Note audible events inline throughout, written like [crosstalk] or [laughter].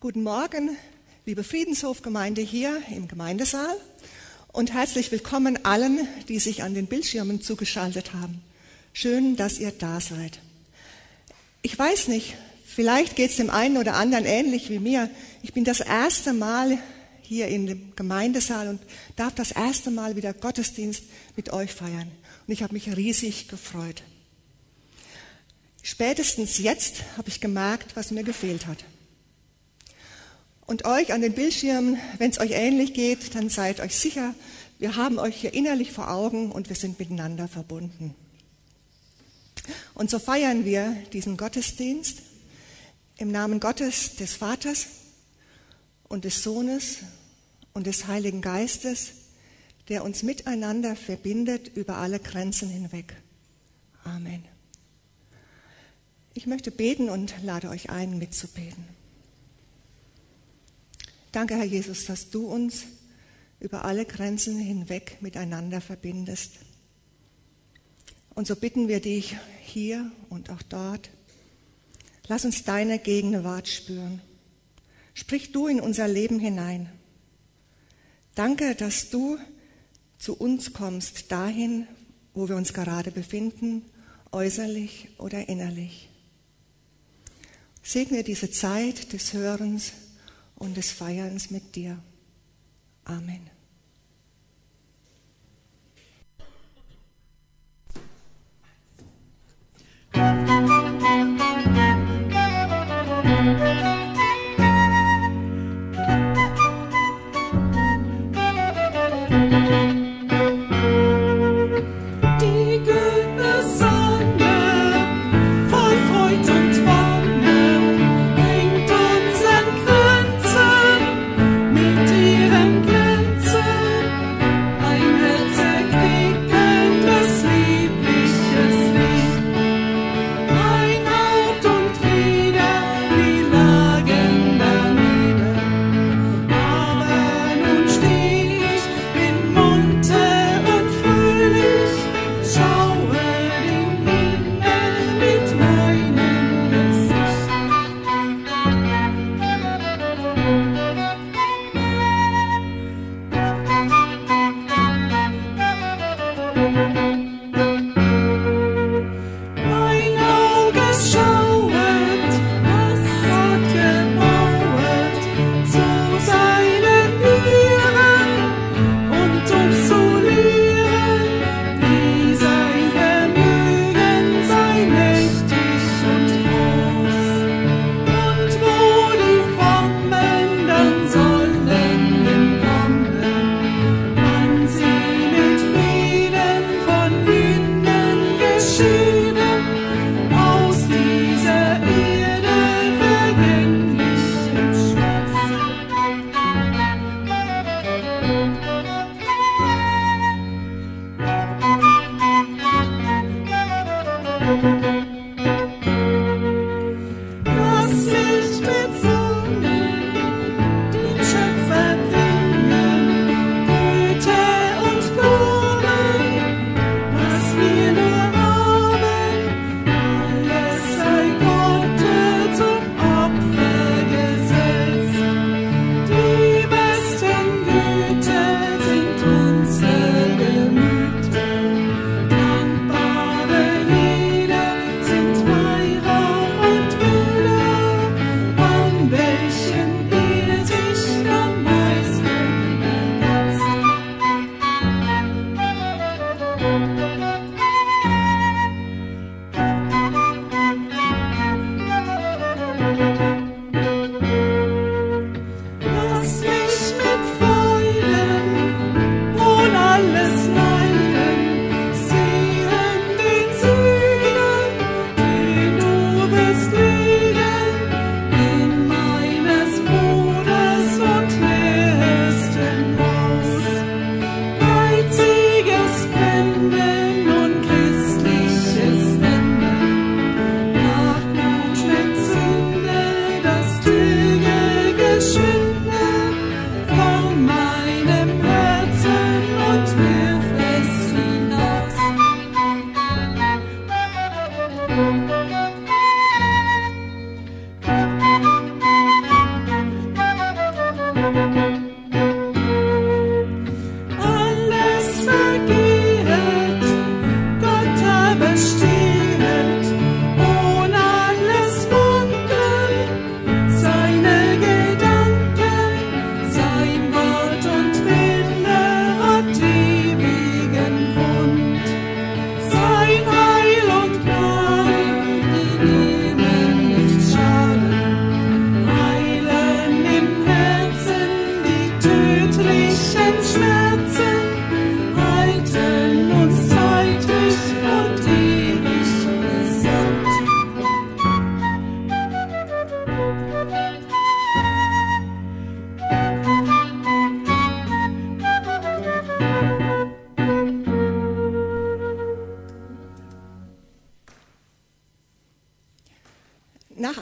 Guten Morgen, liebe Friedenshofgemeinde hier im Gemeindesaal und herzlich willkommen allen, die sich an den Bildschirmen zugeschaltet haben. Schön, dass ihr da seid. Ich weiß nicht, vielleicht geht es dem einen oder anderen ähnlich wie mir. Ich bin das erste Mal hier in dem Gemeindesaal und darf das erste Mal wieder Gottesdienst mit euch feiern. Und ich habe mich riesig gefreut. Spätestens jetzt habe ich gemerkt, was mir gefehlt hat. Und euch an den Bildschirmen, wenn es euch ähnlich geht, dann seid euch sicher, wir haben euch hier innerlich vor Augen und wir sind miteinander verbunden. Und so feiern wir diesen Gottesdienst im Namen Gottes, des Vaters und des Sohnes und des Heiligen Geistes, der uns miteinander verbindet über alle Grenzen hinweg. Amen. Ich möchte beten und lade euch ein, mitzubeten. Danke, Herr Jesus, dass du uns über alle Grenzen hinweg miteinander verbindest. Und so bitten wir dich hier und auch dort, lass uns deine Gegenwart spüren. Sprich du in unser Leben hinein. Danke, dass du zu uns kommst, dahin, wo wir uns gerade befinden, äußerlich oder innerlich. Segne diese Zeit des Hörens und des Feierns mit dir. Amen. Aus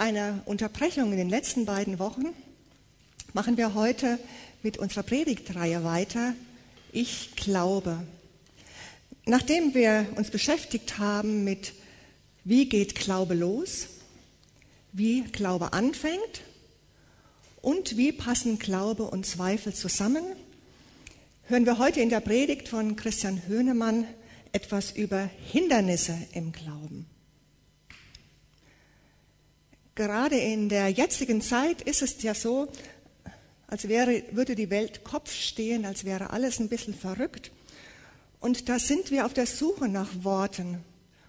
einer Unterbrechung in den letzten beiden Wochen machen wir heute mit unserer Predigtreihe weiter. Ich glaube. Nachdem wir uns beschäftigt haben mit, wie geht Glaube los, wie Glaube anfängt und wie passen Glaube und Zweifel zusammen, hören wir heute in der Predigt von Christian Höhnemann etwas über Hindernisse im Glauben. Gerade in der jetzigen Zeit ist es ja so, als wäre, würde die Welt Kopf stehen, als wäre alles ein bisschen verrückt. Und da sind wir auf der Suche nach Worten.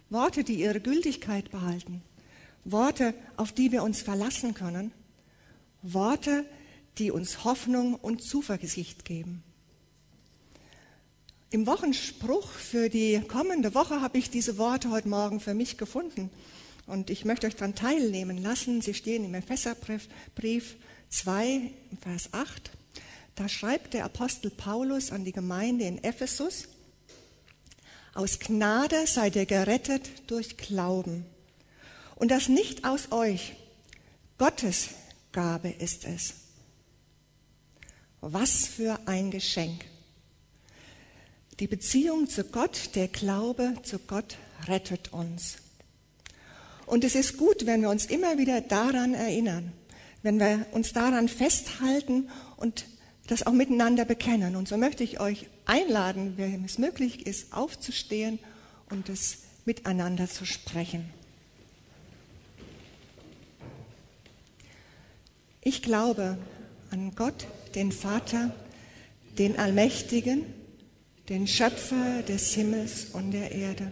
Worte, die ihre Gültigkeit behalten. Worte, auf die wir uns verlassen können. Worte, die uns Hoffnung und Zuversicht geben. Im Wochenspruch für die kommende Woche habe ich diese Worte heute Morgen für mich gefunden. Und ich möchte euch daran teilnehmen lassen. Sie stehen im Epheserbrief 2, Vers 8. Da schreibt der Apostel Paulus an die Gemeinde in Ephesus, aus Gnade seid ihr gerettet durch Glauben. Und das nicht aus euch. Gottes Gabe ist es. Was für ein Geschenk. Die Beziehung zu Gott, der Glaube zu Gott rettet uns. Und es ist gut, wenn wir uns immer wieder daran erinnern, wenn wir uns daran festhalten und das auch miteinander bekennen. Und so möchte ich euch einladen, wenn es möglich ist, aufzustehen und es miteinander zu sprechen. Ich glaube an Gott, den Vater, den Allmächtigen, den Schöpfer des Himmels und der Erde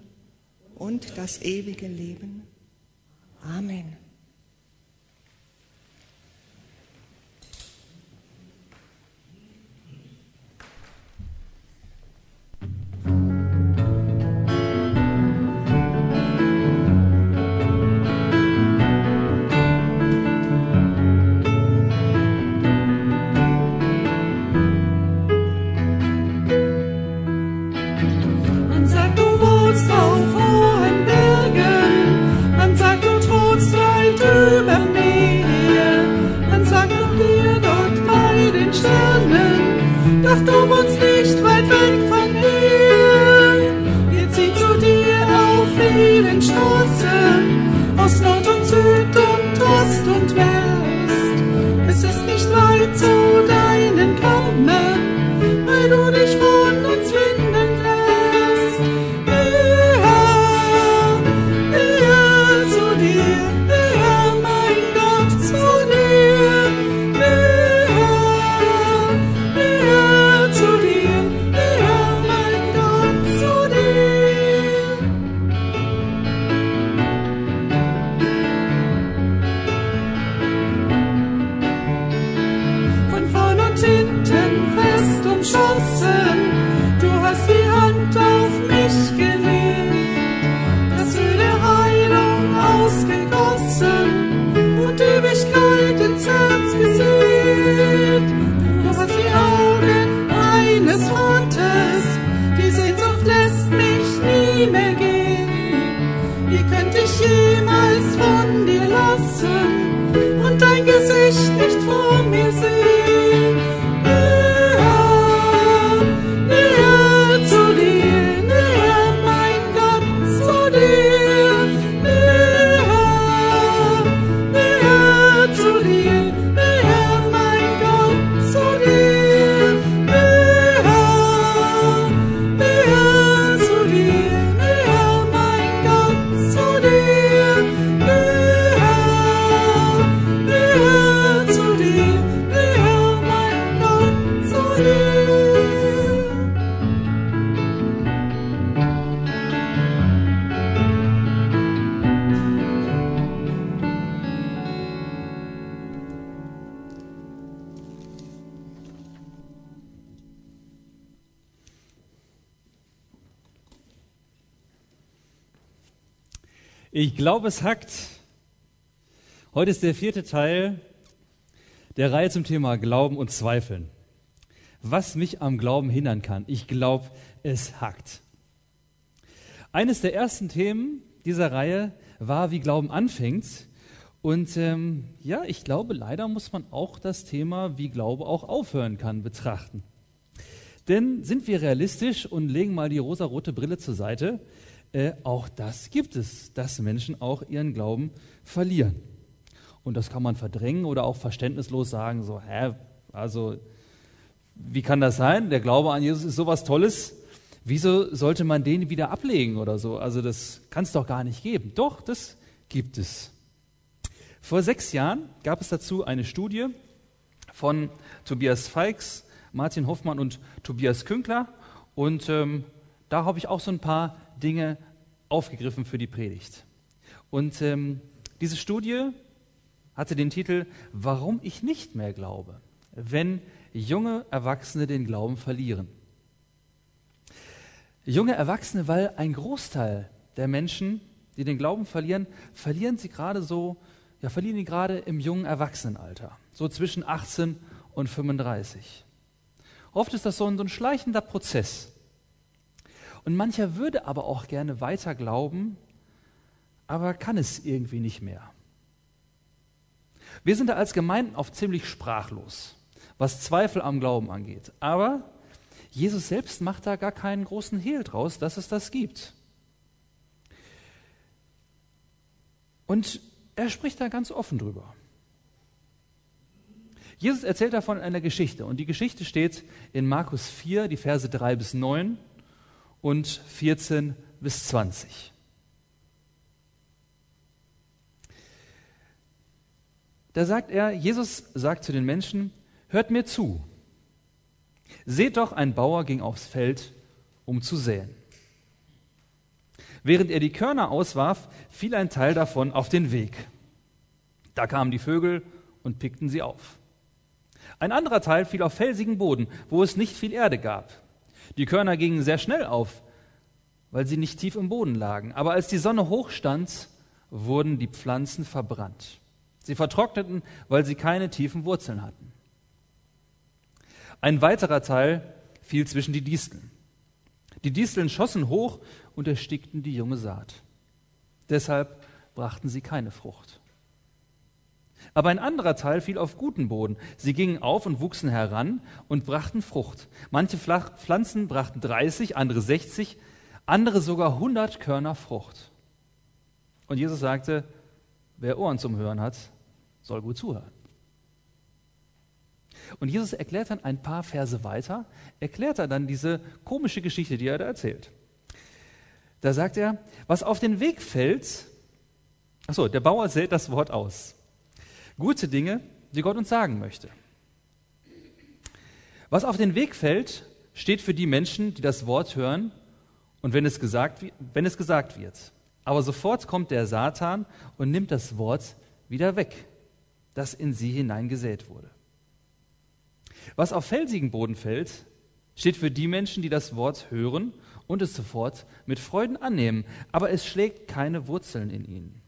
und das ewige Leben. Amen. Ich glaube, es hackt. Heute ist der vierte Teil der Reihe zum Thema Glauben und Zweifeln. Was mich am Glauben hindern kann. Ich glaube, es hackt. Eines der ersten Themen dieser Reihe war, wie Glauben anfängt. Und ähm, ja, ich glaube, leider muss man auch das Thema, wie Glaube auch aufhören kann, betrachten. Denn sind wir realistisch und legen mal die rosarote Brille zur Seite, äh, auch das gibt es, dass Menschen auch ihren Glauben verlieren. Und das kann man verdrängen oder auch verständnislos sagen, so, hä, also, wie kann das sein? Der Glaube an Jesus ist sowas Tolles. Wieso sollte man den wieder ablegen oder so? Also, das kann es doch gar nicht geben. Doch, das gibt es. Vor sechs Jahren gab es dazu eine Studie von Tobias Feix, Martin Hoffmann und Tobias Künkler. Und ähm, da habe ich auch so ein paar Dinge aufgegriffen für die Predigt. Und ähm, diese Studie hatte den Titel Warum ich nicht mehr glaube, wenn junge Erwachsene den Glauben verlieren. Junge Erwachsene, weil ein Großteil der Menschen, die den Glauben verlieren, verlieren sie gerade so, ja, verlieren die gerade im jungen Erwachsenenalter, so zwischen 18 und 35. Oft ist das so ein, so ein schleichender Prozess. Und mancher würde aber auch gerne weiter glauben, aber kann es irgendwie nicht mehr. Wir sind da als Gemeinden oft ziemlich sprachlos, was Zweifel am Glauben angeht. Aber Jesus selbst macht da gar keinen großen Hehl draus, dass es das gibt. Und er spricht da ganz offen drüber. Jesus erzählt davon in einer Geschichte und die Geschichte steht in Markus 4, die Verse 3 bis 9 und 14 bis 20. Da sagt er, Jesus sagt zu den Menschen, hört mir zu. Seht doch, ein Bauer ging aufs Feld, um zu säen. Während er die Körner auswarf, fiel ein Teil davon auf den Weg. Da kamen die Vögel und pickten sie auf. Ein anderer Teil fiel auf felsigen Boden, wo es nicht viel Erde gab. Die Körner gingen sehr schnell auf, weil sie nicht tief im Boden lagen. Aber als die Sonne hochstand, wurden die Pflanzen verbrannt. Sie vertrockneten, weil sie keine tiefen Wurzeln hatten. Ein weiterer Teil fiel zwischen die Disteln. Die Disteln schossen hoch und erstickten die junge Saat. Deshalb brachten sie keine Frucht. Aber ein anderer Teil fiel auf guten Boden. Sie gingen auf und wuchsen heran und brachten Frucht. Manche Pflanzen brachten 30, andere 60, andere sogar 100 Körner Frucht. Und Jesus sagte, wer Ohren zum Hören hat, soll gut zuhören. Und Jesus erklärt dann ein paar Verse weiter, erklärt er dann diese komische Geschichte, die er da erzählt. Da sagt er, was auf den Weg fällt, achso, der Bauer sät das Wort aus. Gute Dinge, die Gott uns sagen möchte. Was auf den Weg fällt, steht für die Menschen, die das Wort hören und wenn es gesagt, wenn es gesagt wird. Aber sofort kommt der Satan und nimmt das Wort wieder weg, das in sie hineingesät wurde. Was auf felsigen Boden fällt, steht für die Menschen, die das Wort hören und es sofort mit Freuden annehmen, aber es schlägt keine Wurzeln in ihnen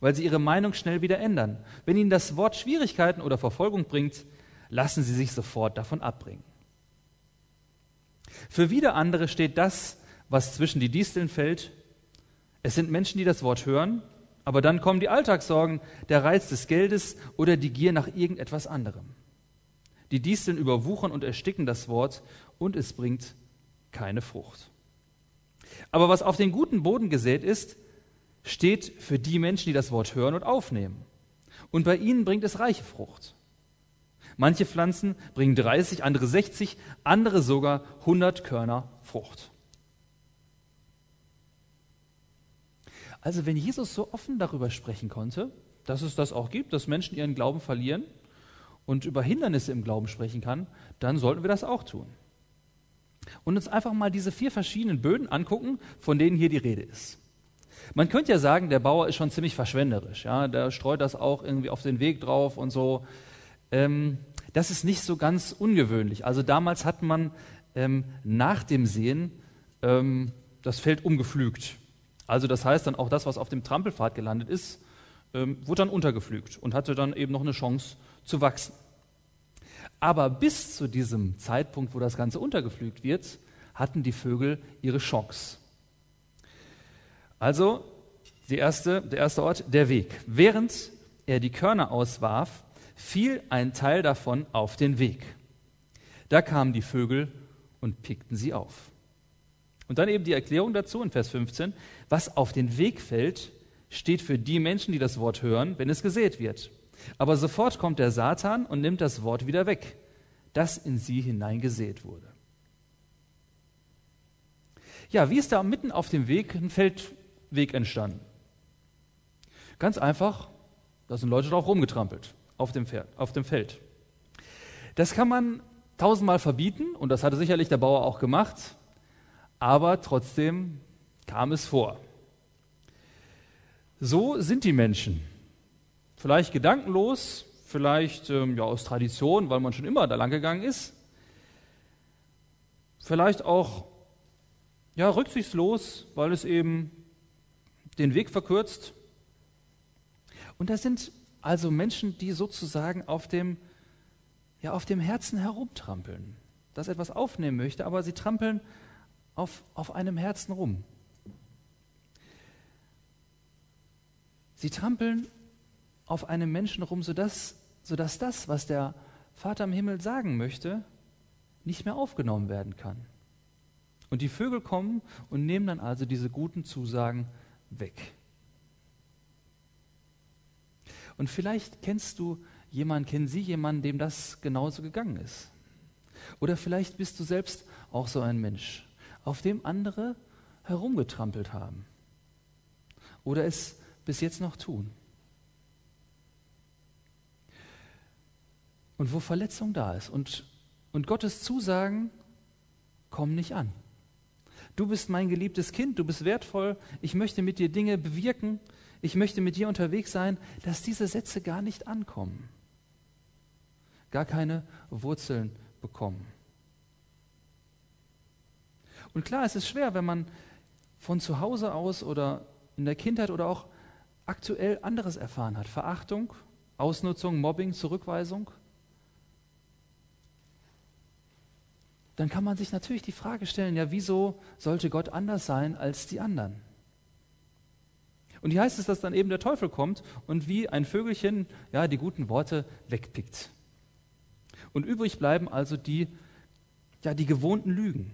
weil sie ihre Meinung schnell wieder ändern. Wenn ihnen das Wort Schwierigkeiten oder Verfolgung bringt, lassen sie sich sofort davon abbringen. Für wieder andere steht das, was zwischen die Disteln fällt. Es sind Menschen, die das Wort hören, aber dann kommen die Alltagssorgen, der Reiz des Geldes oder die Gier nach irgendetwas anderem. Die Disteln überwuchern und ersticken das Wort und es bringt keine Frucht. Aber was auf den guten Boden gesät ist, steht für die Menschen, die das Wort hören und aufnehmen. Und bei ihnen bringt es reiche Frucht. Manche Pflanzen bringen 30, andere 60, andere sogar 100 Körner Frucht. Also wenn Jesus so offen darüber sprechen konnte, dass es das auch gibt, dass Menschen ihren Glauben verlieren und über Hindernisse im Glauben sprechen kann, dann sollten wir das auch tun. Und uns einfach mal diese vier verschiedenen Böden angucken, von denen hier die Rede ist. Man könnte ja sagen, der Bauer ist schon ziemlich verschwenderisch. Ja? Der streut das auch irgendwie auf den Weg drauf und so. Ähm, das ist nicht so ganz ungewöhnlich. Also damals hat man ähm, nach dem Sehen ähm, das Feld umgepflügt. Also das heißt dann auch das, was auf dem Trampelpfad gelandet ist, ähm, wurde dann untergepflügt und hatte dann eben noch eine Chance zu wachsen. Aber bis zu diesem Zeitpunkt, wo das Ganze untergepflügt wird, hatten die Vögel ihre Chance. Also erste, der erste Ort, der Weg. Während er die Körner auswarf, fiel ein Teil davon auf den Weg. Da kamen die Vögel und pickten sie auf. Und dann eben die Erklärung dazu in Vers 15, was auf den Weg fällt, steht für die Menschen, die das Wort hören, wenn es gesät wird. Aber sofort kommt der Satan und nimmt das Wort wieder weg, das in sie hineingesät wurde. Ja, wie ist da mitten auf dem Weg ein Feldweg entstanden? Ganz einfach, da sind Leute drauf rumgetrampelt, auf dem, Pferd, auf dem Feld. Das kann man tausendmal verbieten und das hatte sicherlich der Bauer auch gemacht, aber trotzdem kam es vor. So sind die Menschen. Vielleicht gedankenlos, vielleicht ähm, ja, aus Tradition, weil man schon immer da lang gegangen ist. Vielleicht auch ja, rücksichtslos, weil es eben den Weg verkürzt. Und das sind also Menschen, die sozusagen auf dem, ja, auf dem Herzen herumtrampeln, das etwas aufnehmen möchte, aber sie trampeln auf, auf einem Herzen rum. Sie trampeln auf einem Menschen rum, sodass, sodass das, was der Vater im Himmel sagen möchte, nicht mehr aufgenommen werden kann. Und die Vögel kommen und nehmen dann also diese guten Zusagen weg. Und vielleicht kennst du jemanden, kennen Sie jemanden, dem das genauso gegangen ist. Oder vielleicht bist du selbst auch so ein Mensch, auf dem andere herumgetrampelt haben. Oder es bis jetzt noch tun. und wo Verletzung da ist. Und, und Gottes Zusagen kommen nicht an. Du bist mein geliebtes Kind, du bist wertvoll, ich möchte mit dir Dinge bewirken, ich möchte mit dir unterwegs sein, dass diese Sätze gar nicht ankommen, gar keine Wurzeln bekommen. Und klar, es ist schwer, wenn man von zu Hause aus oder in der Kindheit oder auch aktuell anderes erfahren hat. Verachtung, Ausnutzung, Mobbing, Zurückweisung. Dann kann man sich natürlich die Frage stellen, ja, wieso sollte Gott anders sein als die anderen? Und hier heißt es, dass dann eben der Teufel kommt und wie ein Vögelchen ja, die guten Worte wegpickt. Und übrig bleiben also die, ja, die gewohnten Lügen.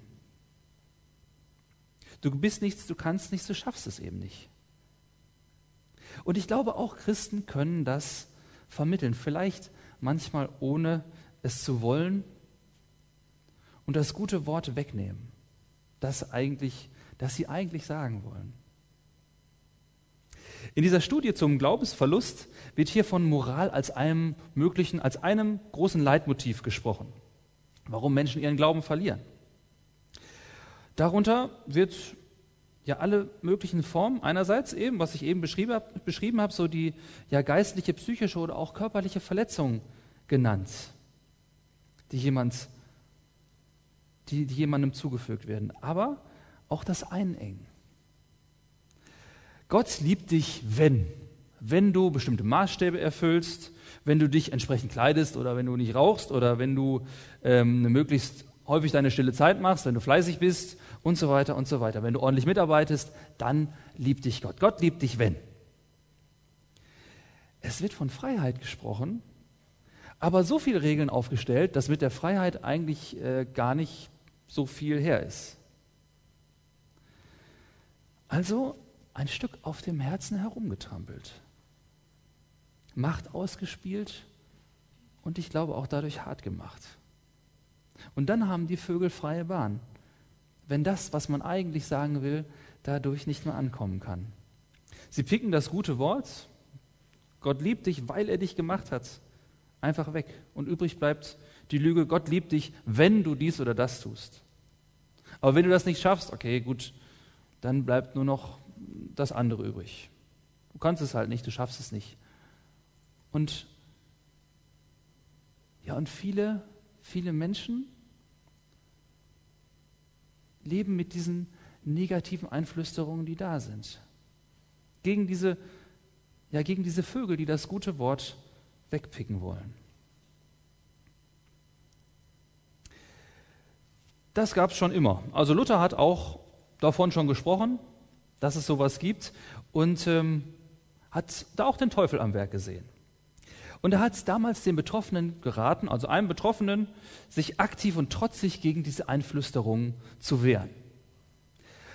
Du bist nichts, du kannst nichts, du schaffst es eben nicht. Und ich glaube, auch Christen können das vermitteln. Vielleicht manchmal ohne es zu wollen und das gute Wort wegnehmen, das, eigentlich, das sie eigentlich sagen wollen. In dieser Studie zum Glaubensverlust wird hier von Moral als einem möglichen, als einem großen Leitmotiv gesprochen, warum Menschen ihren Glauben verlieren. Darunter wird ja alle möglichen Formen, einerseits eben, was ich eben beschrieben habe, beschrieben habe so die ja geistliche, psychische oder auch körperliche Verletzung genannt, die jemand die, die jemandem zugefügt werden, aber auch das Einengen. Gott liebt dich, wenn. Wenn du bestimmte Maßstäbe erfüllst, wenn du dich entsprechend kleidest oder wenn du nicht rauchst oder wenn du ähm, möglichst häufig deine stille Zeit machst, wenn du fleißig bist und so weiter und so weiter. Wenn du ordentlich mitarbeitest, dann liebt dich Gott. Gott liebt dich, wenn. Es wird von Freiheit gesprochen, aber so viele Regeln aufgestellt, dass mit der Freiheit eigentlich äh, gar nicht so viel her ist. Also ein Stück auf dem Herzen herumgetrampelt, Macht ausgespielt und ich glaube auch dadurch hart gemacht. Und dann haben die Vögel freie Bahn, wenn das, was man eigentlich sagen will, dadurch nicht mehr ankommen kann. Sie picken das gute Wort, Gott liebt dich, weil er dich gemacht hat, einfach weg. Und übrig bleibt die Lüge, Gott liebt dich, wenn du dies oder das tust. Aber wenn du das nicht schaffst, okay, gut, dann bleibt nur noch das andere übrig. Du kannst es halt nicht, du schaffst es nicht. Und ja, und viele, viele Menschen leben mit diesen negativen Einflüsterungen, die da sind. gegen diese, ja, gegen diese Vögel, die das gute Wort wegpicken wollen. Das gab es schon immer. Also Luther hat auch davon schon gesprochen, dass es sowas gibt und ähm, hat da auch den Teufel am Werk gesehen. Und er hat damals den Betroffenen geraten, also einem Betroffenen, sich aktiv und trotzig gegen diese Einflüsterungen zu wehren.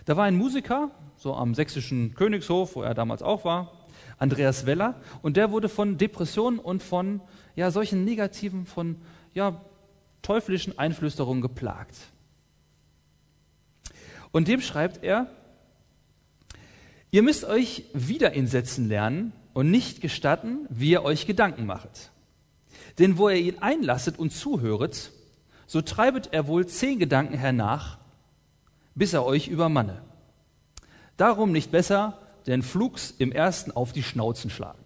Da war ein Musiker, so am sächsischen Königshof, wo er damals auch war, Andreas Weller, und der wurde von Depressionen und von ja, solchen negativen, von ja, teuflischen Einflüsterungen geplagt. Und dem schreibt er, ihr müsst euch wieder in Sätzen lernen und nicht gestatten, wie ihr euch Gedanken machet. Denn wo ihr ihn einlasset und zuhöret, so treibet er wohl zehn Gedanken hernach, bis er euch übermanne. Darum nicht besser, den Flugs im ersten auf die Schnauzen schlagen.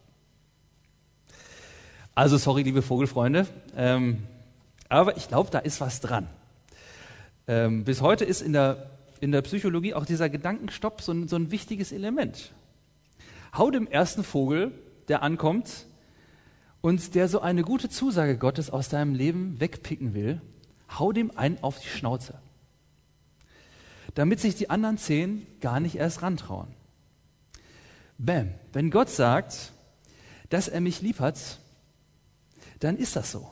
Also sorry, liebe Vogelfreunde, ähm, aber ich glaube, da ist was dran. Ähm, bis heute ist in der in der Psychologie auch dieser Gedankenstopp so ein, so ein wichtiges Element. Hau dem ersten Vogel, der ankommt und der so eine gute Zusage Gottes aus deinem Leben wegpicken will, hau dem einen auf die Schnauze. Damit sich die anderen zehn gar nicht erst rantrauen. Bäm, wenn Gott sagt, dass er mich lieb hat, dann ist das so.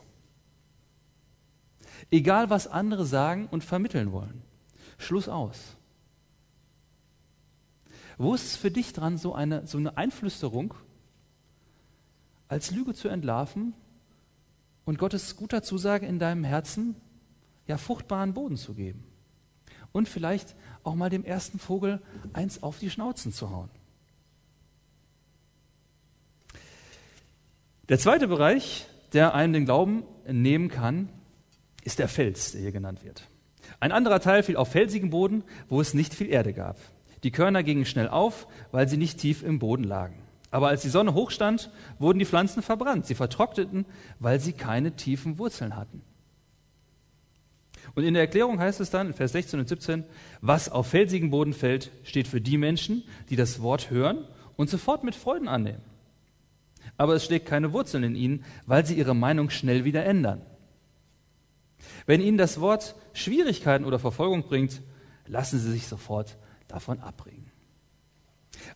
Egal, was andere sagen und vermitteln wollen. Schluss aus. Wo ist es für dich dran, so eine, so eine Einflüsterung als Lüge zu entlarven und Gottes guter Zusage in deinem Herzen ja fruchtbaren Boden zu geben? Und vielleicht auch mal dem ersten Vogel eins auf die Schnauzen zu hauen. Der zweite Bereich, der einem den Glauben nehmen kann, ist der Fels, der hier genannt wird. Ein anderer Teil fiel auf felsigen Boden, wo es nicht viel Erde gab. Die Körner gingen schnell auf, weil sie nicht tief im Boden lagen. Aber als die Sonne hochstand, wurden die Pflanzen verbrannt. Sie vertrockneten, weil sie keine tiefen Wurzeln hatten. Und in der Erklärung heißt es dann in Vers 16 und 17, was auf felsigen Boden fällt, steht für die Menschen, die das Wort hören und sofort mit Freuden annehmen. Aber es schlägt keine Wurzeln in ihnen, weil sie ihre Meinung schnell wieder ändern. Wenn Ihnen das Wort Schwierigkeiten oder Verfolgung bringt, lassen Sie sich sofort davon abbringen.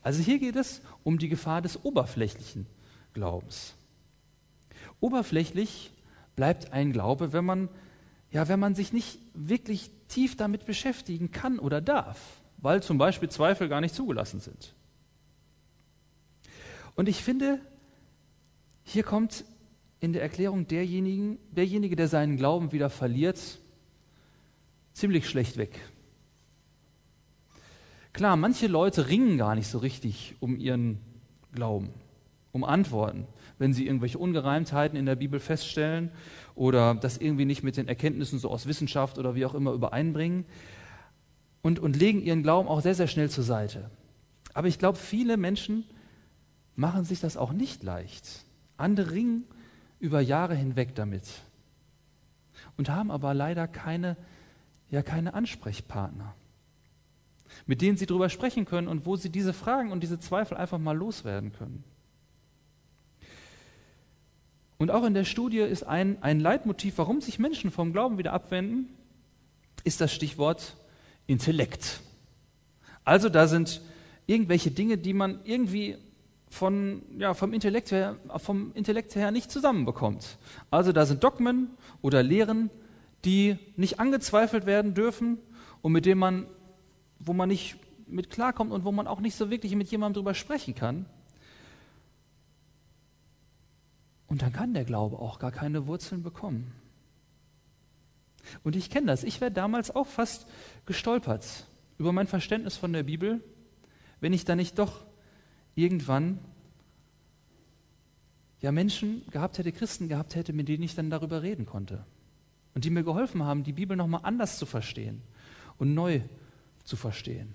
Also hier geht es um die Gefahr des oberflächlichen Glaubens. Oberflächlich bleibt ein Glaube, wenn man, ja, wenn man sich nicht wirklich tief damit beschäftigen kann oder darf, weil zum Beispiel Zweifel gar nicht zugelassen sind. Und ich finde, hier kommt in der Erklärung derjenigen, derjenige, der seinen Glauben wieder verliert, ziemlich schlecht weg. Klar, manche Leute ringen gar nicht so richtig um ihren Glauben, um Antworten, wenn sie irgendwelche Ungereimtheiten in der Bibel feststellen oder das irgendwie nicht mit den Erkenntnissen so aus Wissenschaft oder wie auch immer übereinbringen und, und legen ihren Glauben auch sehr, sehr schnell zur Seite. Aber ich glaube, viele Menschen machen sich das auch nicht leicht. Andere ringen über Jahre hinweg damit und haben aber leider keine, ja, keine Ansprechpartner, mit denen sie darüber sprechen können und wo sie diese Fragen und diese Zweifel einfach mal loswerden können. Und auch in der Studie ist ein, ein Leitmotiv, warum sich Menschen vom Glauben wieder abwenden, ist das Stichwort Intellekt. Also da sind irgendwelche Dinge, die man irgendwie von, ja, vom, Intellekt her, vom Intellekt her nicht zusammenbekommt. Also da sind Dogmen oder Lehren, die nicht angezweifelt werden dürfen und mit denen man, wo man nicht mit klarkommt und wo man auch nicht so wirklich mit jemandem drüber sprechen kann. Und dann kann der Glaube auch gar keine Wurzeln bekommen. Und ich kenne das. Ich wäre damals auch fast gestolpert über mein Verständnis von der Bibel, wenn ich da nicht doch irgendwann ja Menschen gehabt hätte, Christen gehabt hätte, mit denen ich dann darüber reden konnte. Und die mir geholfen haben, die Bibel nochmal anders zu verstehen und neu zu verstehen.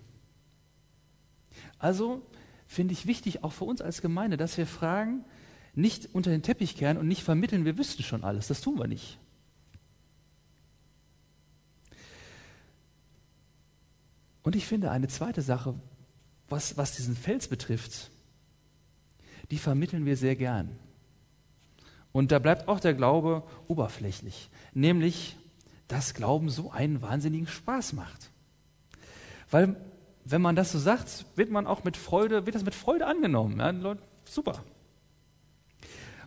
Also finde ich wichtig, auch für uns als Gemeinde, dass wir Fragen nicht unter den Teppich kehren und nicht vermitteln, wir wüssten schon alles. Das tun wir nicht. Und ich finde eine zweite Sache, was, was diesen Fels betrifft, die vermitteln wir sehr gern. Und da bleibt auch der Glaube oberflächlich, nämlich, dass Glauben so einen wahnsinnigen Spaß macht. Weil, wenn man das so sagt, wird man auch mit Freude, wird das mit Freude angenommen. Ja, Leute, super.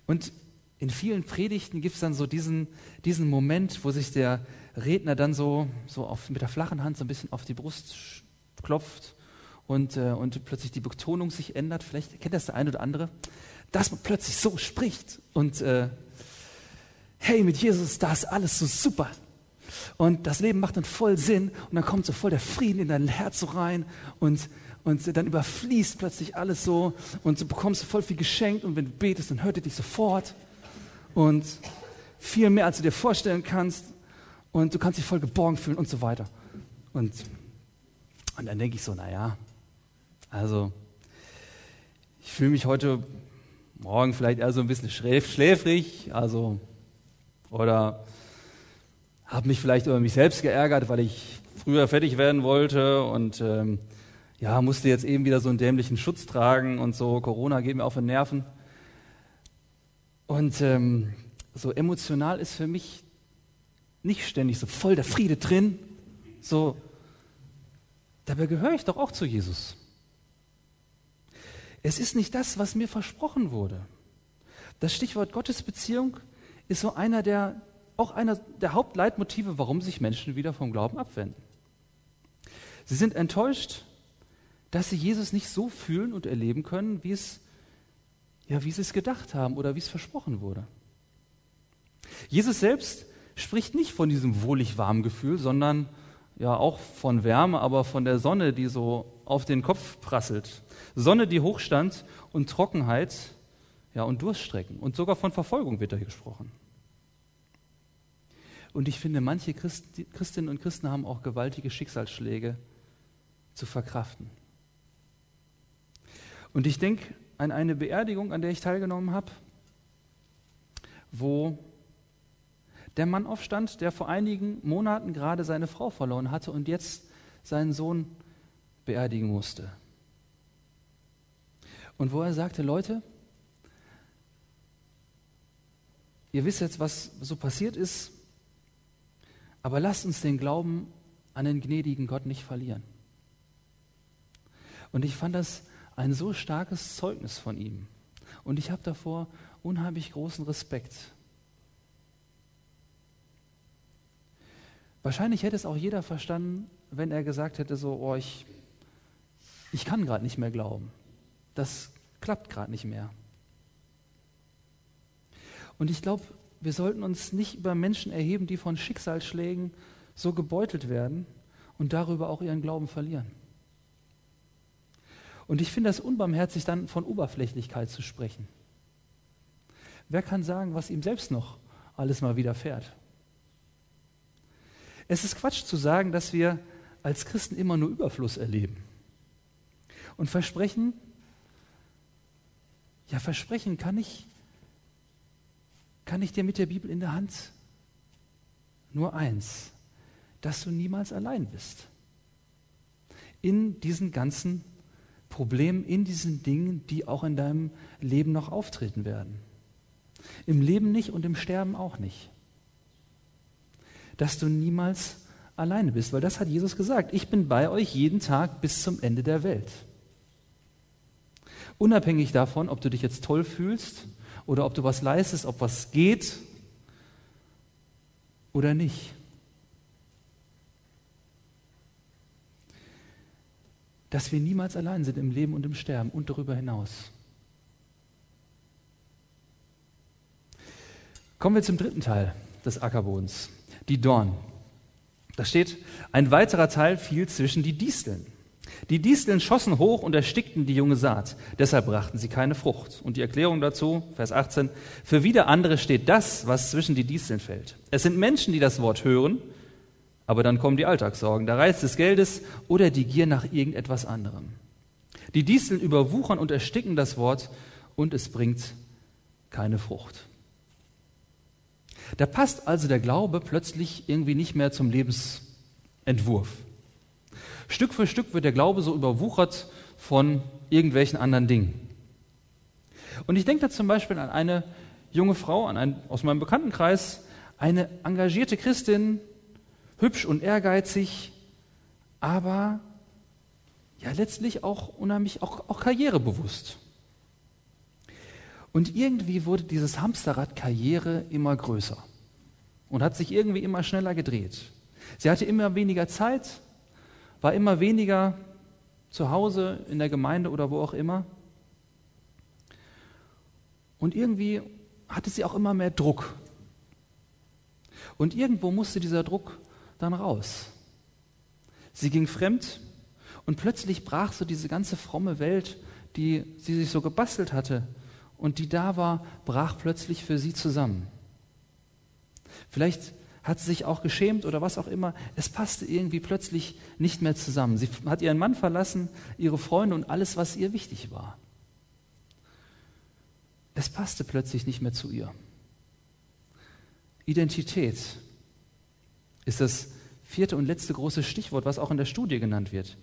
Und in vielen Predigten gibt es dann so diesen, diesen Moment, wo sich der Redner dann so, so auf, mit der flachen Hand so ein bisschen auf die Brust klopft und, äh, und plötzlich die Betonung sich ändert. Vielleicht kennt das der eine oder andere, dass man plötzlich so spricht. Und äh, hey, mit Jesus, da ist alles so super. Und das Leben macht dann voll Sinn. Und dann kommt so voll der Frieden in dein Herz so rein. Und, und dann überfließt plötzlich alles so. Und du bekommst voll viel geschenkt. Und wenn du betest, dann hört er dich sofort. Und viel mehr, als du dir vorstellen kannst. Und du kannst dich voll geborgen fühlen und so weiter. Und, und dann denke ich so, naja, also ich fühle mich heute Morgen vielleicht eher so ein bisschen schläfrig, also oder habe mich vielleicht über mich selbst geärgert, weil ich früher fertig werden wollte und ähm, ja, musste jetzt eben wieder so einen dämlichen Schutz tragen und so. Corona geht mir auf den Nerven. Und ähm, so emotional ist für mich nicht ständig so voll der Friede drin. So, dabei gehöre ich doch auch zu Jesus. Es ist nicht das, was mir versprochen wurde. Das Stichwort Gottesbeziehung ist so einer der, auch einer der Hauptleitmotive, warum sich Menschen wieder vom Glauben abwenden. Sie sind enttäuscht, dass sie Jesus nicht so fühlen und erleben können, wie es, ja, wie sie es gedacht haben oder wie es versprochen wurde. Jesus selbst spricht nicht von diesem wohlig warmen Gefühl, sondern ja auch von Wärme, aber von der Sonne, die so auf den Kopf prasselt. Sonne, die hochstand und Trockenheit ja, und Durststrecken. Und sogar von Verfolgung wird da gesprochen. Und ich finde, manche Christi, Christinnen und Christen haben auch gewaltige Schicksalsschläge zu verkraften. Und ich denke an eine Beerdigung, an der ich teilgenommen habe, wo der Mann aufstand, der vor einigen Monaten gerade seine Frau verloren hatte und jetzt seinen Sohn beerdigen musste. Und wo er sagte, Leute, ihr wisst jetzt, was so passiert ist, aber lasst uns den Glauben an den gnädigen Gott nicht verlieren. Und ich fand das ein so starkes Zeugnis von ihm. Und ich habe davor unheimlich großen Respekt. Wahrscheinlich hätte es auch jeder verstanden, wenn er gesagt hätte, so, oh, ich, ich kann gerade nicht mehr glauben. Das klappt gerade nicht mehr. Und ich glaube, wir sollten uns nicht über Menschen erheben, die von Schicksalsschlägen so gebeutelt werden und darüber auch ihren Glauben verlieren. Und ich finde das unbarmherzig, dann von Oberflächlichkeit zu sprechen. Wer kann sagen, was ihm selbst noch alles mal widerfährt? Es ist Quatsch zu sagen, dass wir als Christen immer nur Überfluss erleben. Und Versprechen, ja, Versprechen kann ich, kann ich dir mit der Bibel in der Hand nur eins, dass du niemals allein bist. In diesen ganzen Problemen, in diesen Dingen, die auch in deinem Leben noch auftreten werden. Im Leben nicht und im Sterben auch nicht dass du niemals alleine bist, weil das hat Jesus gesagt. Ich bin bei euch jeden Tag bis zum Ende der Welt. Unabhängig davon, ob du dich jetzt toll fühlst oder ob du was leistest, ob was geht oder nicht. Dass wir niemals allein sind im Leben und im Sterben und darüber hinaus. Kommen wir zum dritten Teil des Ackerbodens die Dorn. Da steht, ein weiterer Teil fiel zwischen die Disteln. Die Disteln schossen hoch und erstickten die junge Saat. Deshalb brachten sie keine Frucht. Und die Erklärung dazu, Vers 18, für wieder andere steht das, was zwischen die Disteln fällt. Es sind Menschen, die das Wort hören, aber dann kommen die Alltagssorgen, der Reiz des Geldes oder die Gier nach irgendetwas anderem. Die Disteln überwuchern und ersticken das Wort und es bringt keine Frucht. Da passt also der Glaube plötzlich irgendwie nicht mehr zum Lebensentwurf. Stück für Stück wird der Glaube so überwuchert von irgendwelchen anderen Dingen. Und ich denke da zum Beispiel an eine junge Frau an ein, aus meinem Bekanntenkreis, eine engagierte Christin, hübsch und ehrgeizig, aber ja letztlich auch unheimlich auch, auch karrierebewusst. Und irgendwie wurde dieses Hamsterrad Karriere immer größer und hat sich irgendwie immer schneller gedreht. Sie hatte immer weniger Zeit, war immer weniger zu Hause, in der Gemeinde oder wo auch immer. Und irgendwie hatte sie auch immer mehr Druck. Und irgendwo musste dieser Druck dann raus. Sie ging fremd und plötzlich brach so diese ganze fromme Welt, die sie sich so gebastelt hatte und die da war, brach plötzlich für sie zusammen. Vielleicht hat sie sich auch geschämt oder was auch immer. Es passte irgendwie plötzlich nicht mehr zusammen. Sie hat ihren Mann verlassen, ihre Freunde und alles, was ihr wichtig war. Es passte plötzlich nicht mehr zu ihr. Identität ist das vierte und letzte große Stichwort, was auch in der Studie genannt wird.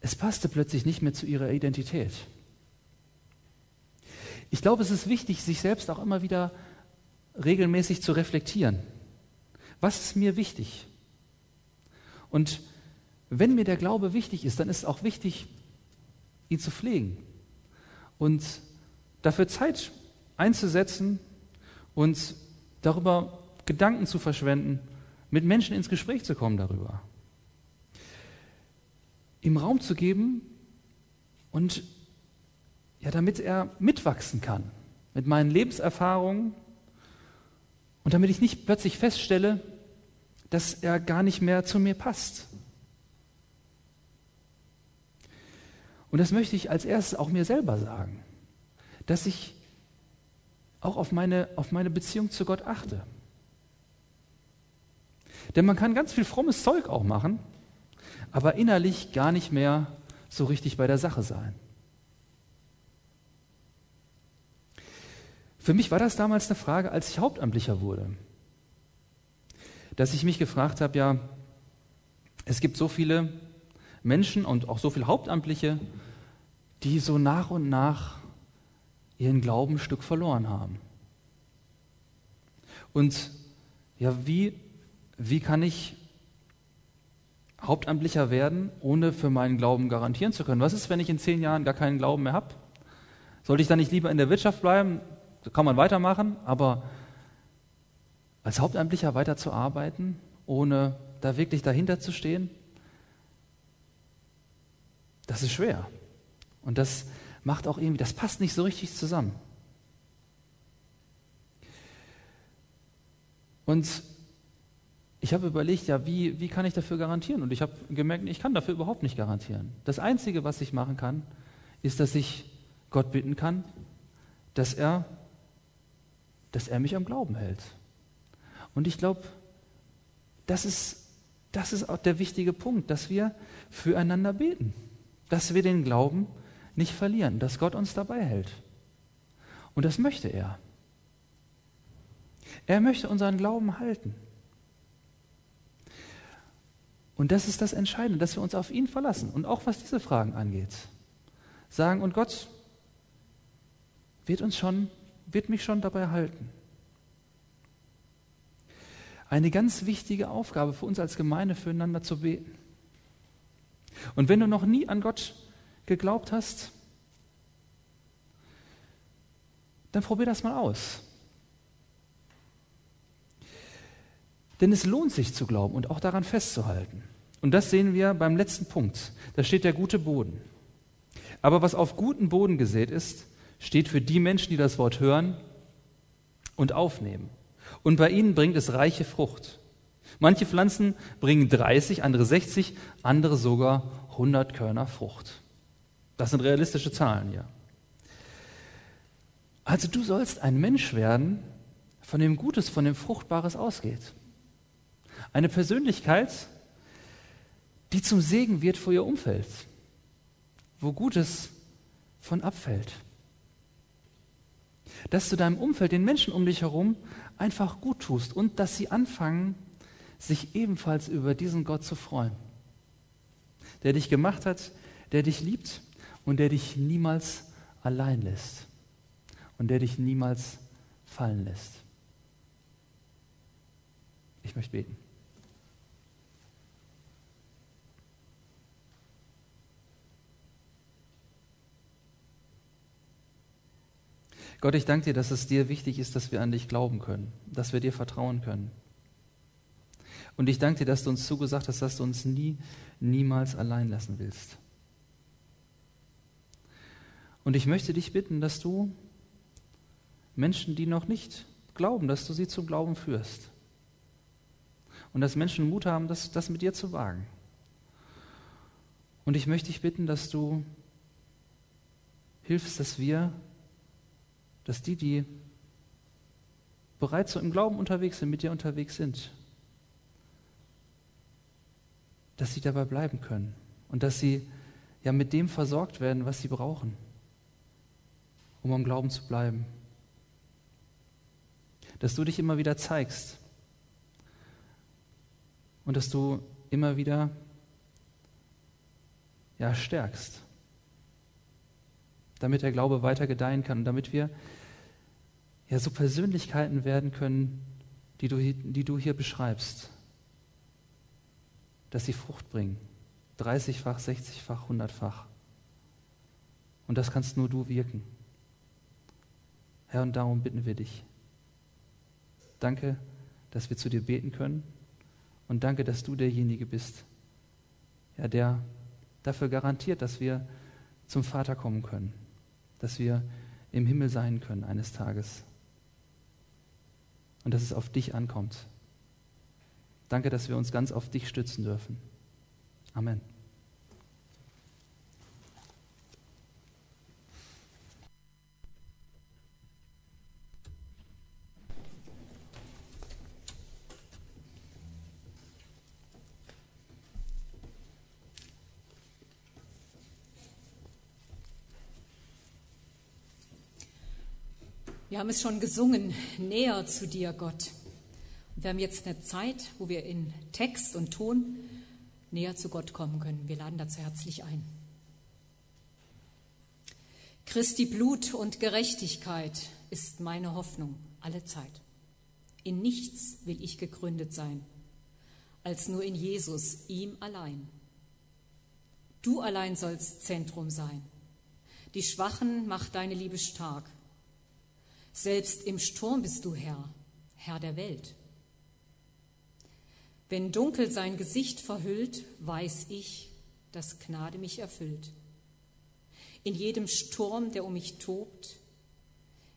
Es passte plötzlich nicht mehr zu ihrer Identität. Ich glaube, es ist wichtig, sich selbst auch immer wieder regelmäßig zu reflektieren. Was ist mir wichtig? Und wenn mir der Glaube wichtig ist, dann ist es auch wichtig, ihn zu pflegen und dafür Zeit einzusetzen und darüber Gedanken zu verschwenden, mit Menschen ins Gespräch zu kommen darüber. Ihm Raum zu geben und ja, damit er mitwachsen kann mit meinen Lebenserfahrungen und damit ich nicht plötzlich feststelle, dass er gar nicht mehr zu mir passt. Und das möchte ich als erstes auch mir selber sagen, dass ich auch auf meine, auf meine Beziehung zu Gott achte. Denn man kann ganz viel frommes Zeug auch machen, aber innerlich gar nicht mehr so richtig bei der Sache sein. Für mich war das damals eine Frage, als ich Hauptamtlicher wurde, dass ich mich gefragt habe, ja, es gibt so viele Menschen und auch so viele Hauptamtliche, die so nach und nach ihren Glauben ein Stück verloren haben. Und ja, wie, wie kann ich Hauptamtlicher werden, ohne für meinen Glauben garantieren zu können? Was ist, wenn ich in zehn Jahren gar keinen Glauben mehr habe? Sollte ich dann nicht lieber in der Wirtschaft bleiben? So kann man weitermachen, aber als Hauptamtlicher weiterzuarbeiten, ohne da wirklich dahinter zu stehen, das ist schwer. Und das macht auch irgendwie, das passt nicht so richtig zusammen. Und ich habe überlegt, ja, wie, wie kann ich dafür garantieren? Und ich habe gemerkt, ich kann dafür überhaupt nicht garantieren. Das Einzige, was ich machen kann, ist, dass ich Gott bitten kann, dass er dass er mich am Glauben hält. Und ich glaube, das ist, das ist auch der wichtige Punkt, dass wir füreinander beten, dass wir den Glauben nicht verlieren, dass Gott uns dabei hält. Und das möchte er. Er möchte unseren Glauben halten. Und das ist das Entscheidende, dass wir uns auf ihn verlassen. Und auch was diese Fragen angeht. Sagen, und Gott wird uns schon wird mich schon dabei halten. Eine ganz wichtige Aufgabe für uns als Gemeinde, füreinander zu beten. Und wenn du noch nie an Gott geglaubt hast, dann probier das mal aus. Denn es lohnt sich zu glauben und auch daran festzuhalten. Und das sehen wir beim letzten Punkt. Da steht der gute Boden. Aber was auf guten Boden gesät ist, steht für die Menschen, die das Wort hören und aufnehmen. Und bei ihnen bringt es reiche Frucht. Manche Pflanzen bringen 30, andere 60, andere sogar 100 Körner Frucht. Das sind realistische Zahlen hier. Also du sollst ein Mensch werden, von dem Gutes, von dem Fruchtbares ausgeht. Eine Persönlichkeit, die zum Segen wird für ihr Umfeld, wo Gutes von abfällt dass du deinem Umfeld, den Menschen um dich herum, einfach gut tust und dass sie anfangen, sich ebenfalls über diesen Gott zu freuen, der dich gemacht hat, der dich liebt und der dich niemals allein lässt und der dich niemals fallen lässt. Ich möchte beten. Gott, ich danke dir, dass es dir wichtig ist, dass wir an dich glauben können, dass wir dir vertrauen können. Und ich danke dir, dass du uns zugesagt hast, dass du uns nie, niemals allein lassen willst. Und ich möchte dich bitten, dass du Menschen, die noch nicht glauben, dass du sie zum Glauben führst. Und dass Menschen Mut haben, das, das mit dir zu wagen. Und ich möchte dich bitten, dass du hilfst, dass wir dass die, die bereits so im Glauben unterwegs sind, mit dir unterwegs sind, dass sie dabei bleiben können und dass sie ja mit dem versorgt werden, was sie brauchen, um am Glauben zu bleiben. Dass du dich immer wieder zeigst und dass du immer wieder ja, stärkst damit der Glaube weiter gedeihen kann und damit wir ja so Persönlichkeiten werden können, die du, die du hier beschreibst, dass sie Frucht bringen. 30-fach, 60-fach, 100-fach. Und das kannst nur du wirken. Herr, und darum bitten wir dich. Danke, dass wir zu dir beten können. Und danke, dass du derjenige bist, ja, der dafür garantiert, dass wir zum Vater kommen können dass wir im Himmel sein können eines Tages. Und dass es auf dich ankommt. Danke, dass wir uns ganz auf dich stützen dürfen. Amen. Haben es schon gesungen, näher zu dir, Gott. Und wir haben jetzt eine Zeit, wo wir in Text und Ton näher zu Gott kommen können. Wir laden dazu herzlich ein. Christi Blut und Gerechtigkeit ist meine Hoffnung alle Zeit. In nichts will ich gegründet sein, als nur in Jesus, ihm allein. Du allein sollst Zentrum sein. Die Schwachen macht deine Liebe stark. Selbst im Sturm bist du Herr, Herr der Welt. Wenn dunkel sein Gesicht verhüllt, weiß ich, dass Gnade mich erfüllt. In jedem Sturm, der um mich tobt,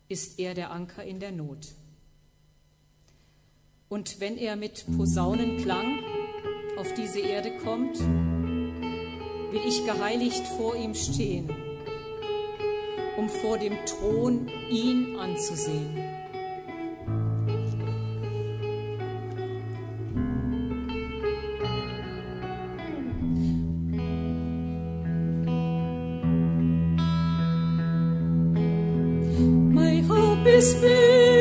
ist er der Anker in der Not. Und wenn er mit Posaunenklang auf diese Erde kommt, will ich geheiligt vor ihm stehen um vor dem Thron ihn anzusehen. My hope is built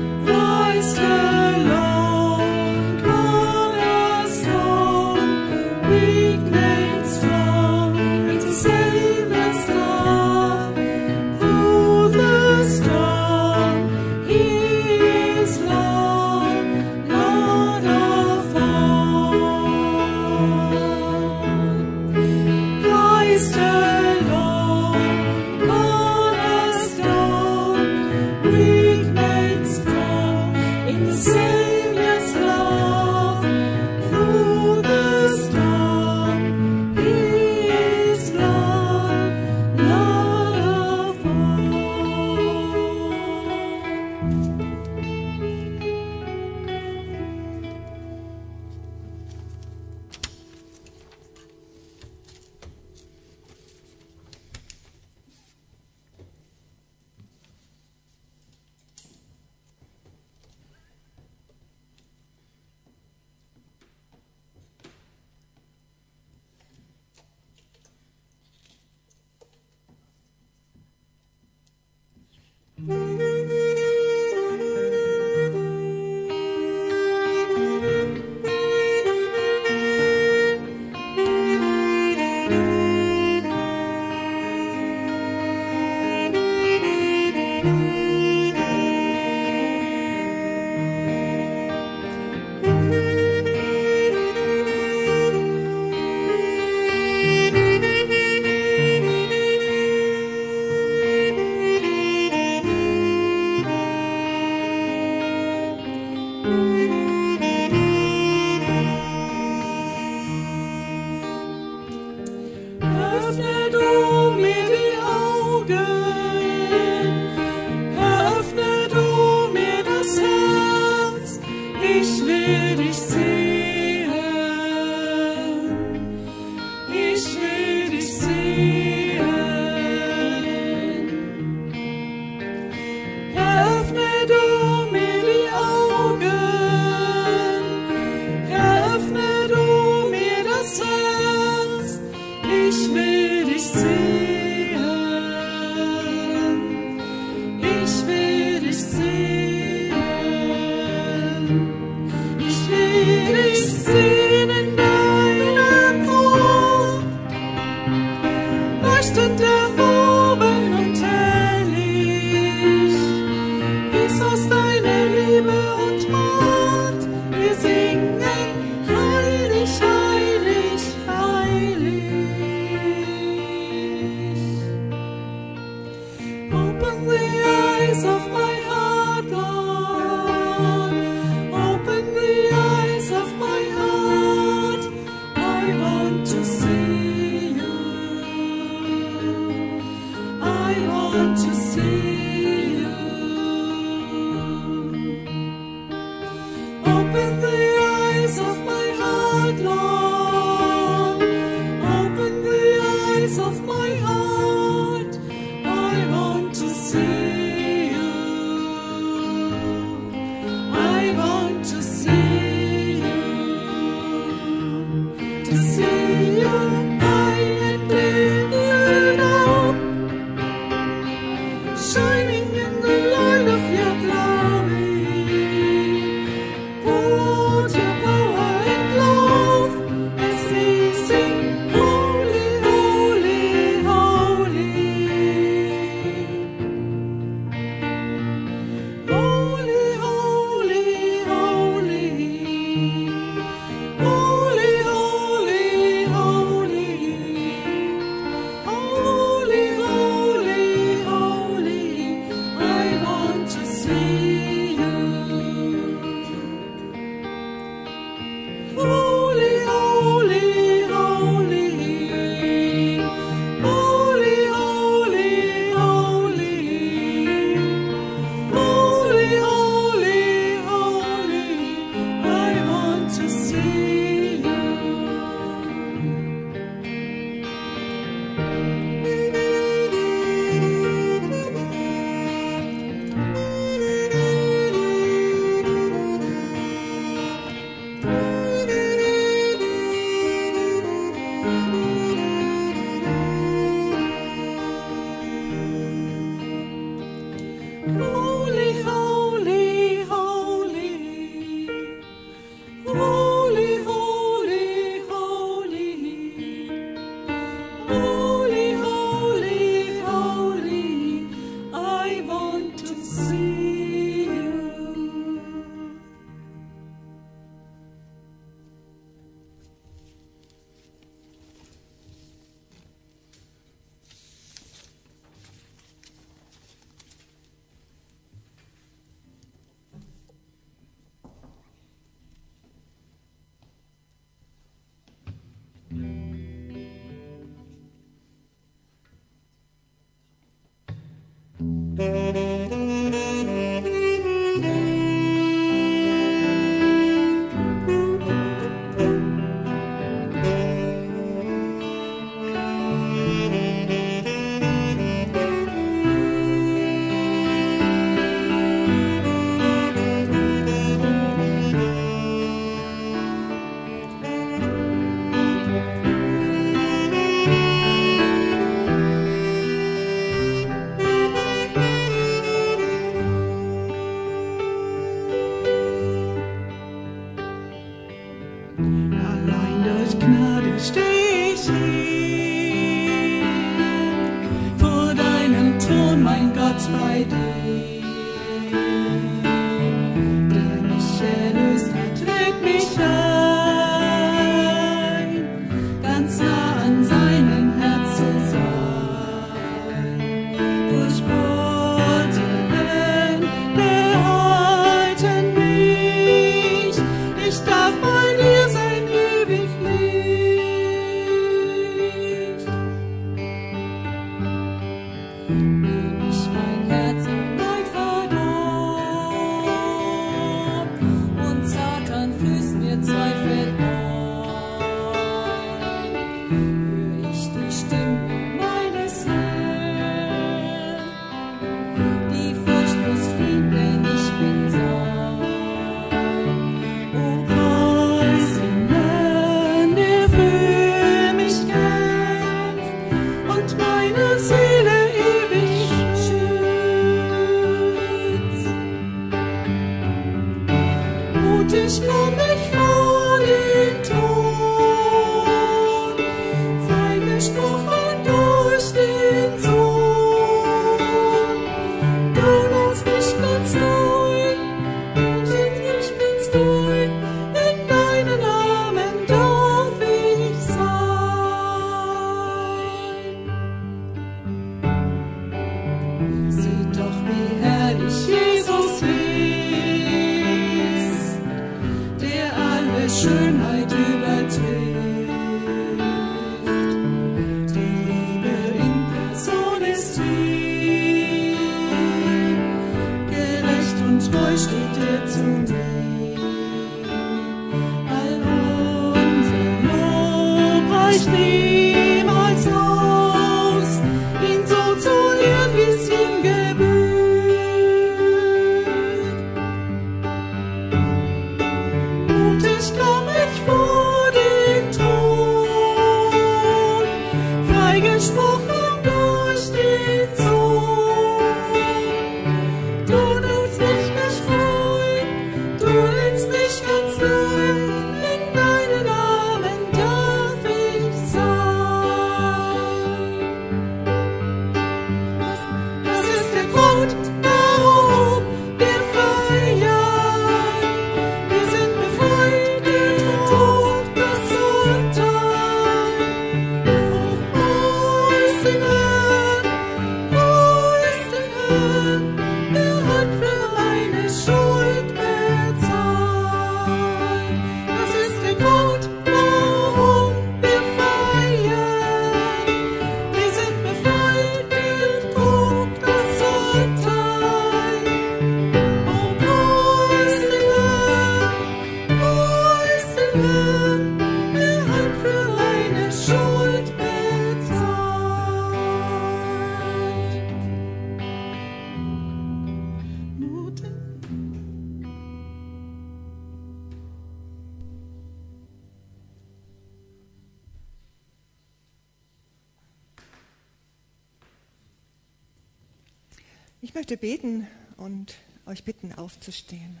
beten und euch bitten, aufzustehen.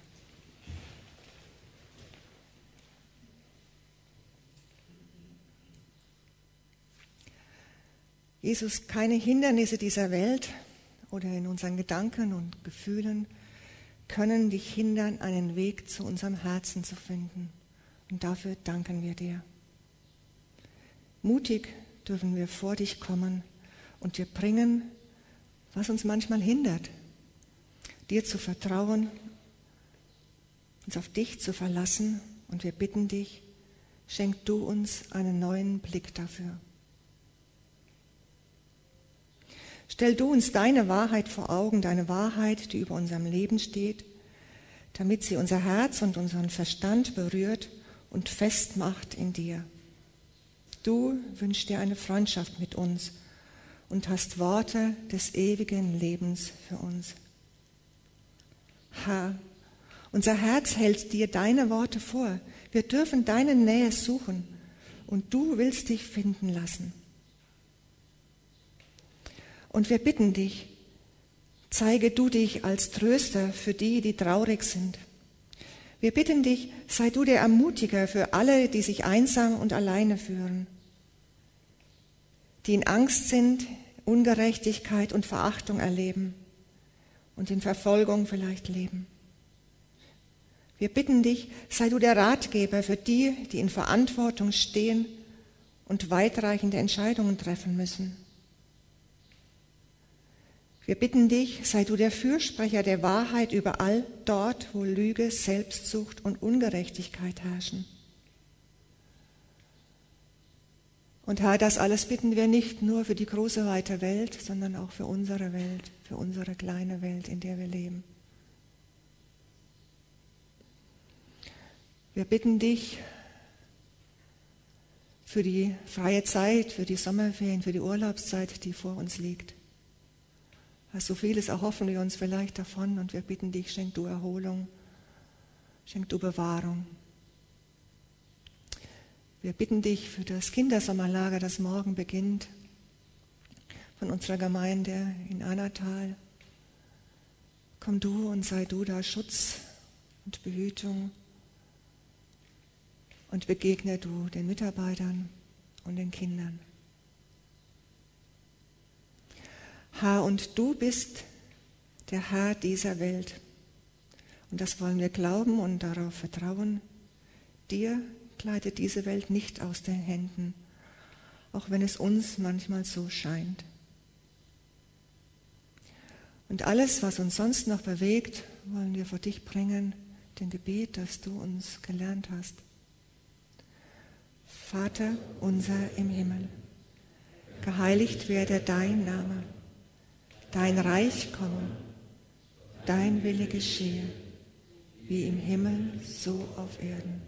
Jesus, keine Hindernisse dieser Welt oder in unseren Gedanken und Gefühlen können dich hindern, einen Weg zu unserem Herzen zu finden. Und dafür danken wir dir. Mutig dürfen wir vor dich kommen und dir bringen, was uns manchmal hindert, dir zu vertrauen, uns auf dich zu verlassen. Und wir bitten dich, schenk du uns einen neuen Blick dafür. Stell du uns deine Wahrheit vor Augen, deine Wahrheit, die über unserem Leben steht, damit sie unser Herz und unseren Verstand berührt und festmacht in dir. Du wünschst dir eine Freundschaft mit uns und hast Worte des ewigen Lebens für uns. Herr, unser Herz hält dir deine Worte vor. Wir dürfen deine Nähe suchen und du willst dich finden lassen. Und wir bitten dich, zeige du dich als Tröster für die, die traurig sind. Wir bitten dich, sei du der Ermutiger für alle, die sich einsam und alleine fühlen, die in Angst sind Ungerechtigkeit und Verachtung erleben und in Verfolgung vielleicht leben. Wir bitten dich, sei du der Ratgeber für die, die in Verantwortung stehen und weitreichende Entscheidungen treffen müssen. Wir bitten dich, sei du der Fürsprecher der Wahrheit überall dort, wo Lüge, Selbstsucht und Ungerechtigkeit herrschen. Und Herr, das alles bitten wir nicht nur für die große weite Welt, sondern auch für unsere Welt, für unsere kleine Welt, in der wir leben. Wir bitten dich für die freie Zeit, für die Sommerferien, für die Urlaubszeit, die vor uns liegt. So vieles erhoffen wir uns vielleicht davon und wir bitten dich, schenk du Erholung, schenk du Bewahrung. Wir bitten dich für das Kindersommerlager, das morgen beginnt, von unserer Gemeinde in Annatal. Komm du und sei du da Schutz und Behütung und begegne du den Mitarbeitern und den Kindern. Herr, und du bist der Herr dieser Welt. Und das wollen wir glauben und darauf vertrauen. Dir gleitet diese Welt nicht aus den Händen, auch wenn es uns manchmal so scheint. Und alles, was uns sonst noch bewegt, wollen wir vor dich bringen, dem Gebet, das du uns gelernt hast. Vater unser im Himmel, geheiligt werde dein Name, dein Reich komme, dein Wille geschehe, wie im Himmel, so auf Erden.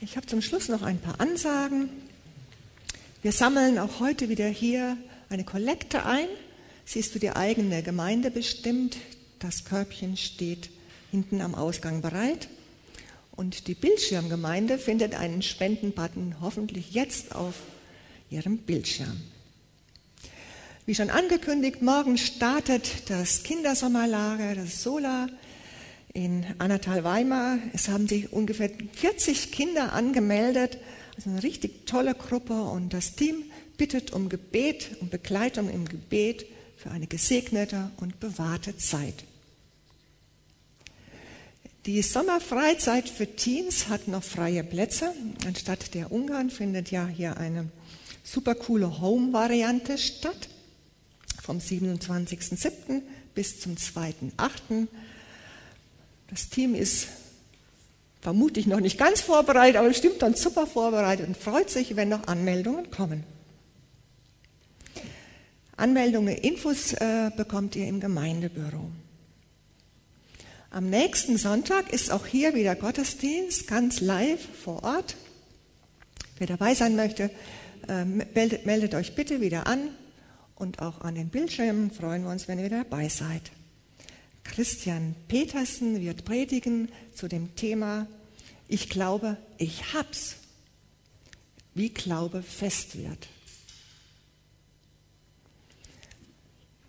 Ich habe zum Schluss noch ein paar Ansagen. Wir sammeln auch heute wieder hier eine Kollekte ein. Sie ist für die eigene Gemeinde bestimmt. Das Körbchen steht hinten am Ausgang bereit. Und die Bildschirmgemeinde findet einen Spendenbutton hoffentlich jetzt auf ihrem Bildschirm. Wie schon angekündigt, morgen startet das Kindersommerlager, das Sola in Annatal-Weimar. Es haben sich ungefähr 40 Kinder angemeldet, also eine richtig tolle Gruppe und das Team bittet um Gebet, um Begleitung im Gebet für eine gesegnete und bewahrte Zeit. Die Sommerfreizeit für Teens hat noch freie Plätze. Anstatt der Ungarn findet ja hier eine super coole Home-Variante statt. Vom 27.07. bis zum 2.08. Das Team ist vermutlich noch nicht ganz vorbereitet, aber bestimmt dann super vorbereitet und freut sich, wenn noch Anmeldungen kommen. Anmeldungen, Infos äh, bekommt ihr im Gemeindebüro. Am nächsten Sonntag ist auch hier wieder Gottesdienst, ganz live vor Ort. Wer dabei sein möchte, äh, meldet, meldet euch bitte wieder an und auch an den Bildschirmen freuen wir uns, wenn ihr wieder dabei seid. Christian Petersen wird predigen zu dem Thema Ich glaube, ich hab's. Wie Glaube fest wird.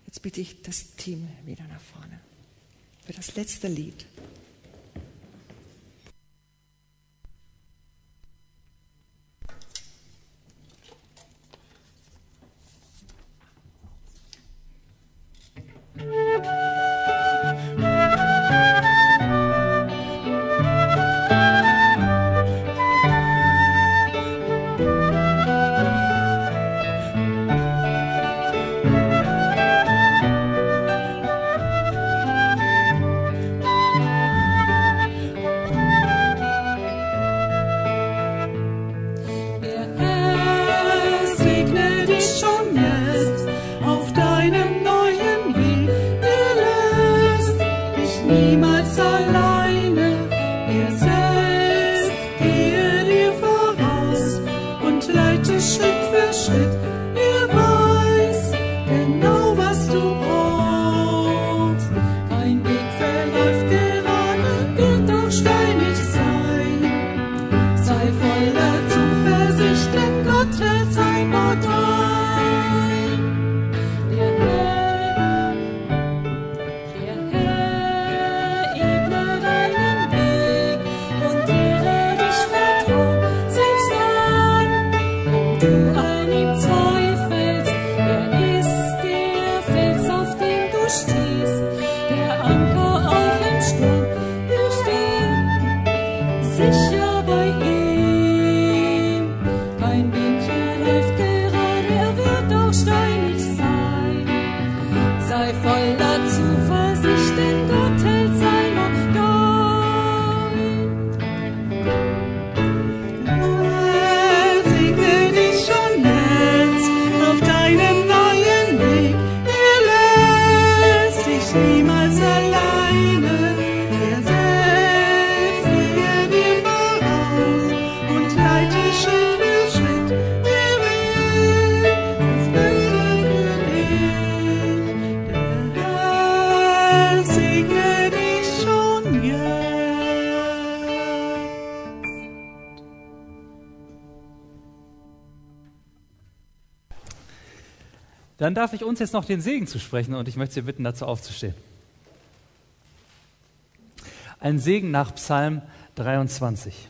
Jetzt bitte ich das Team wieder nach vorne für das letzte Lied. Musik [laughs] Dann darf ich uns jetzt noch den Segen zu sprechen und ich möchte Sie bitten, dazu aufzustehen. Ein Segen nach Psalm 23.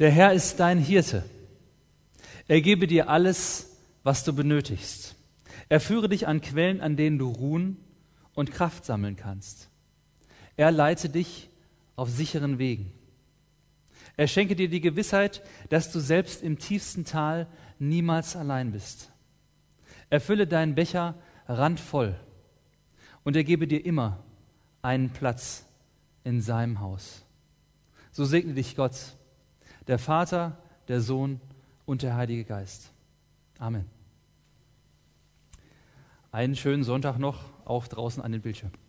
Der Herr ist dein Hirte. Er gebe dir alles, was du benötigst. Er führe dich an Quellen, an denen du ruhen und Kraft sammeln kannst. Er leite dich auf sicheren Wegen. Er schenke dir die Gewissheit, dass du selbst im tiefsten Tal niemals allein bist. Erfülle deinen Becher randvoll und er gebe dir immer einen Platz in seinem Haus. So segne dich Gott, der Vater, der Sohn und der Heilige Geist. Amen. Einen schönen Sonntag noch, auch draußen an den Bildschirmen.